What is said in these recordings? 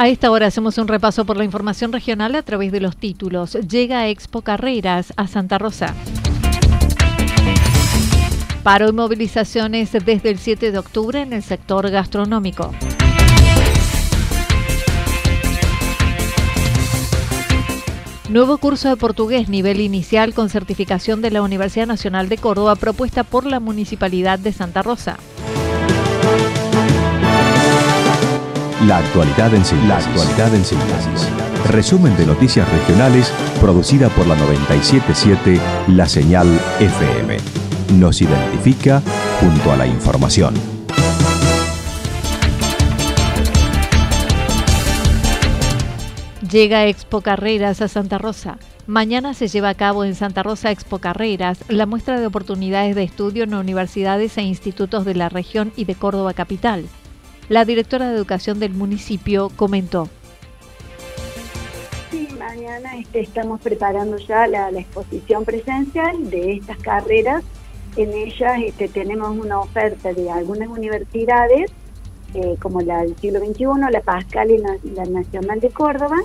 A esta hora hacemos un repaso por la información regional a través de los títulos. Llega Expo Carreras a Santa Rosa. Paro y movilizaciones desde el 7 de octubre en el sector gastronómico. Nuevo curso de portugués nivel inicial con certificación de la Universidad Nacional de Córdoba propuesta por la Municipalidad de Santa Rosa. La actualidad en síntesis. Resumen de noticias regionales producida por la 977 La Señal FM. Nos identifica junto a la información. Llega Expo Carreras a Santa Rosa. Mañana se lleva a cabo en Santa Rosa Expo Carreras la muestra de oportunidades de estudio en universidades e institutos de la región y de Córdoba Capital. La directora de Educación del municipio comentó. Sí, mañana este, estamos preparando ya la, exposición presencial de estas carreras. En ellas este, tenemos una oferta de algunas universidades, eh, como la del siglo XXI, la Pascal y la, Nacional de Córdoba,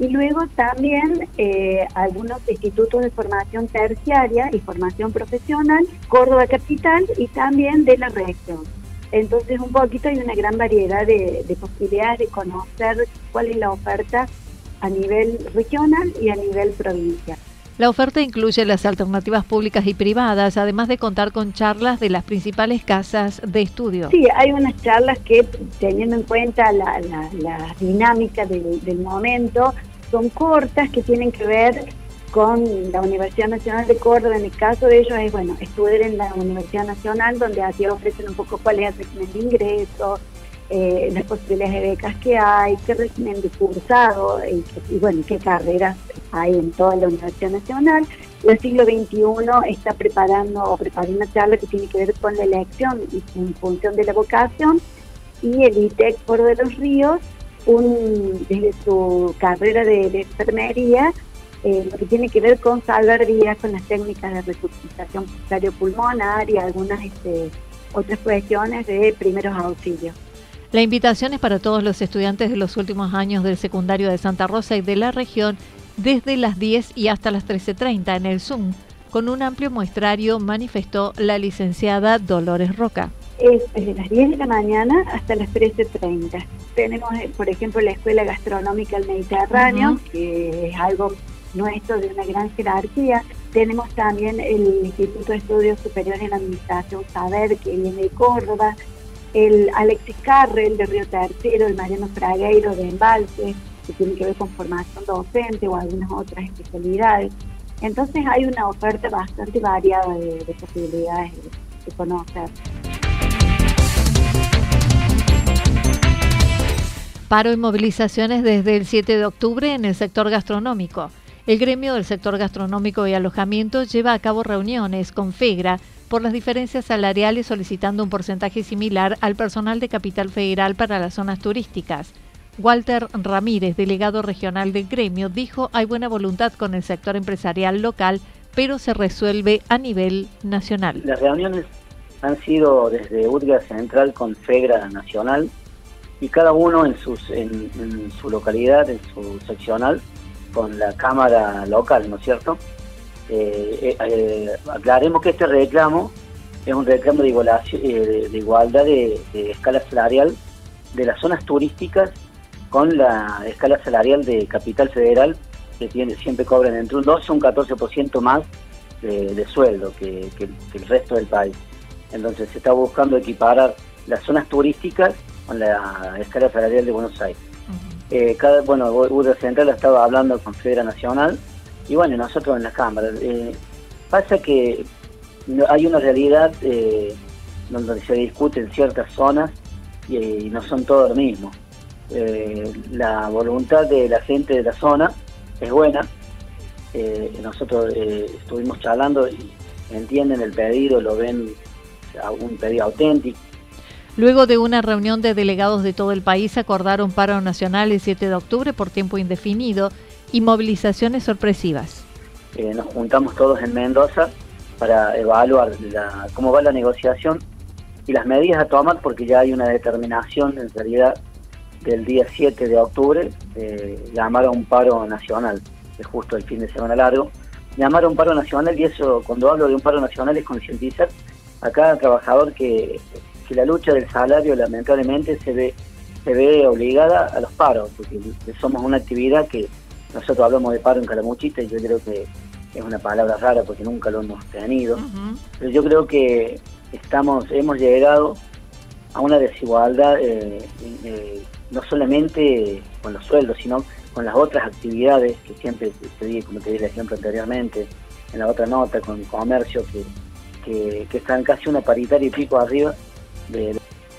y luego también eh, algunos institutos de formación terciaria y formación profesional, Córdoba Capital y también de la región. Entonces un poquito hay una gran variedad de, posibilidades de conocer cuál es la oferta a nivel regional y a nivel provincial. La oferta incluye las alternativas públicas y privadas, además de contar con charlas de las principales casas de estudio. Sí, hay unas charlas que, teniendo en cuenta la, dinámica del, del momento, son cortas que tienen que ver con la Universidad Nacional de Córdoba, en el caso de ellos es, bueno, estudiar en la Universidad Nacional, donde así ofrecen un poco cuál es el régimen de ingreso, eh, las posibilidades de becas que hay, qué régimen de cursado y, bueno, qué carreras hay en toda la Universidad Nacional. El siglo XXI está preparando o preparando una charla que tiene que ver con la elección y en función de la vocación y el ITEC por de los Ríos, un, desde su carrera de enfermería, eh, lo que tiene que ver con salvar vidas, con las técnicas de resucitación cardiopulmonar y algunas este, otras cuestiones de primeros auxilios. La invitación es para todos los estudiantes de los últimos años del secundario de Santa Rosa y de la región desde las 10 y hasta las 13.30 en el Zoom. Con un amplio muestrario manifestó la licenciada Dolores Roca. Es desde las 10 de la mañana hasta las 13.30. Tenemos, eh, por ejemplo, la Escuela Gastronómica del Mediterráneo, que es algo nuestro de una gran jerarquía. Tenemos también el Instituto de Estudios Superiores en Administración Saber, que viene de Córdoba, el Alexis Carrel de Río Tercero, el Mariano Fragueiro de Embalse, que tiene que ver con formación docente o algunas otras especialidades. Entonces hay una oferta bastante variada de, posibilidades de conocer. Paro y movilizaciones desde el 7 de octubre en el sector gastronómico. El gremio del sector gastronómico y alojamiento lleva a cabo reuniones con FEGRA por las diferencias salariales solicitando un porcentaje similar al personal de Capital Federal para las zonas turísticas. Walter Ramírez, delegado regional del gremio, dijo hay buena voluntad con el sector empresarial local, pero se resuelve a nivel nacional. Las reuniones han sido desde UDGA Central con FEGRA Nacional y cada uno en, su localidad, en su seccional, con la Cámara local, ¿no es cierto? Eh, eh, aclaremos que este reclamo es un reclamo de, de, igualdad de, escala salarial de las zonas turísticas con la escala salarial de Capital Federal, que tiene, siempre cobran entre un 12 y un 14% más de, sueldo que, el resto del país. Entonces se está buscando equiparar las zonas turísticas con la escala salarial de Buenos Aires. Eh, cada, bueno, UDA Central estaba hablando con Federa Nacional y bueno, nosotros en la Cámara. Eh, pasa que hay una realidad eh, donde se discute en ciertas zonas y, no son todos lo mismo. Eh, la voluntad de la gente de la zona es buena. Nosotros estuvimos charlando y entienden el pedido, lo ven un pedido auténtico. Luego de una reunión de delegados de todo el país, acordaron paro nacional el 7 de octubre por tiempo indefinido y movilizaciones sorpresivas. nos juntamos todos en Mendoza para evaluar cómo va la negociación y las medidas a tomar porque ya hay una determinación en realidad del día 7 de octubre de llamar a un paro nacional, es justo el fin de semana largo, llamar a un paro nacional y eso cuando hablo de un paro nacional es concientizar a cada trabajador que, la lucha del salario lamentablemente se ve se ve obligada a los paros, porque somos una actividad que nosotros hablamos de paro en Calamuchita y yo creo que es una palabra rara porque nunca lo hemos tenido, pero yo creo que estamos, hemos llegado a una desigualdad eh, eh, no solamente con los sueldos, sino con las otras actividades que siempre te di, como te di el ejemplo anteriormente, en la otra nota, con comercio, que, que, están casi una paritaria y pico arriba de,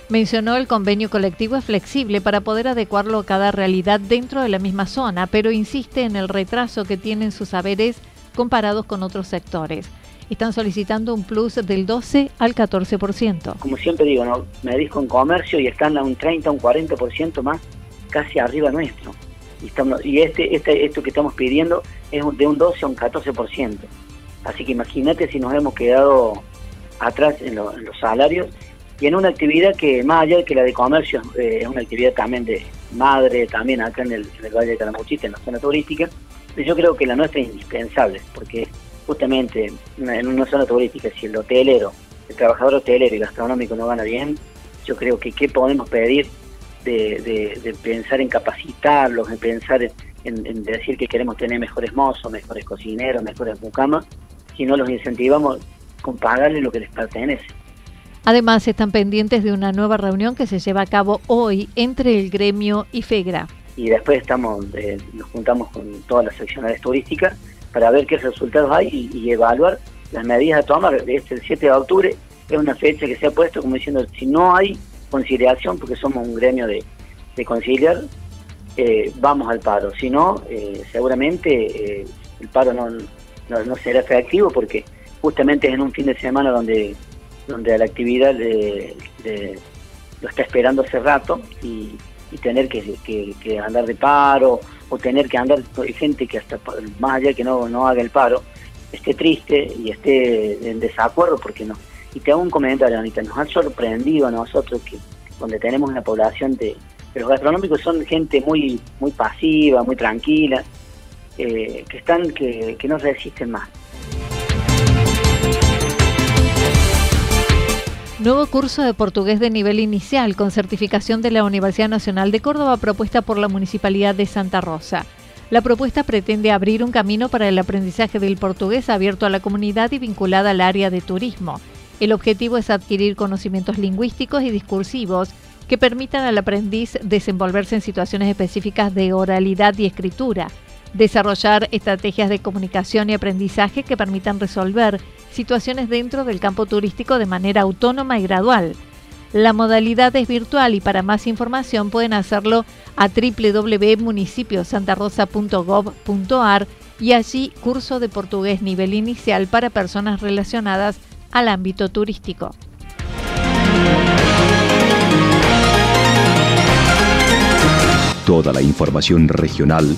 Mencionó el convenio colectivo es flexible para poder adecuarlo a cada realidad dentro de la misma zona, pero insiste en el retraso que tienen sus saberes comparados con otros sectores. Están solicitando un plus del 12 al 14%. Como siempre digo, ¿no? me dedico en comercio y están a un 30, un 40% más casi arriba nuestro. Y, estamos, y este, este, esto que estamos pidiendo es de un 12 a un 14%. Así que imagínate si nos hemos quedado atrás en, los salarios y en una actividad que más allá de que la de comercio eh, es una actividad también de madre, también acá en el, en Valle de Calamuchita, en la zona turística, yo creo que la nuestra es indispensable, porque justamente en una zona turística, si el hotelero, el trabajador hotelero y gastronómico no gana bien, yo creo que qué podemos pedir de, pensar en capacitarlos, en pensar en, decir que queremos tener mejores mozos, mejores cocineros, mejores mucamas, si no los incentivamos con pagarles lo que les pertenece. Además, están pendientes de una nueva reunión que se lleva a cabo hoy entre el gremio y FEGRA y después estamos eh, nos juntamos con todas las seccionales turísticas para ver qué resultados hay y, evaluar las medidas a tomar. Este, el 7 de octubre es una fecha que se ha puesto como diciendo, si no hay conciliación, porque somos un gremio de, conciliar, eh, vamos al paro. Si no, eh, seguramente el paro no, será efectivo porque justamente es en un fin de semana donde, donde la actividad lo está esperando hace rato y tener que, andar de paro o tener que andar gente que hasta más allá que no, no haga el paro esté triste y esté en desacuerdo porque no. Y te hago un comentario Anita nos ha sorprendido a nosotros que donde tenemos una población de, los gastronómicos son gente muy muy pasiva muy tranquila eh, que están que, que no resisten más Nuevo curso de portugués de nivel inicial con certificación de la Universidad Nacional de Córdoba propuesta por la Municipalidad de Santa Rosa. La propuesta pretende abrir un camino para el aprendizaje del portugués abierto a la comunidad y vinculada al área de turismo. El objetivo es adquirir conocimientos lingüísticos y discursivos que permitan al aprendiz desenvolverse en situaciones específicas de oralidad y escritura, desarrollar estrategias de comunicación y aprendizaje que permitan resolver situaciones dentro del campo turístico de manera autónoma y gradual. La modalidad es virtual y para más información pueden hacerlo a www.municipiosantarosa.gov.ar y allí curso de portugués nivel inicial para personas relacionadas al ámbito turístico. Toda la información regional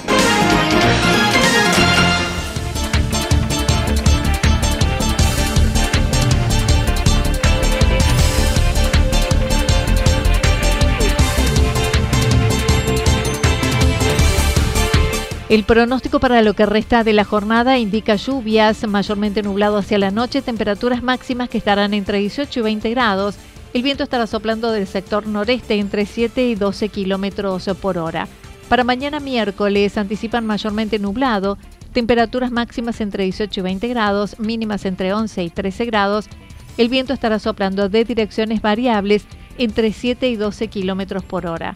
El pronóstico para lo que resta de la jornada indica lluvias, mayormente nublado hacia la noche, temperaturas máximas que estarán entre 18 y 20 grados. El viento estará soplando del sector noreste entre 7 y 12 kilómetros por hora. Para mañana miércoles anticipan mayormente nublado, temperaturas máximas entre 18 y 20 grados, mínimas entre 11 y 13 grados. El viento estará soplando de direcciones variables entre 7 y 12 kilómetros por hora.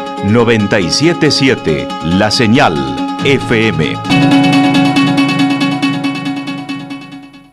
977 La Señal FM.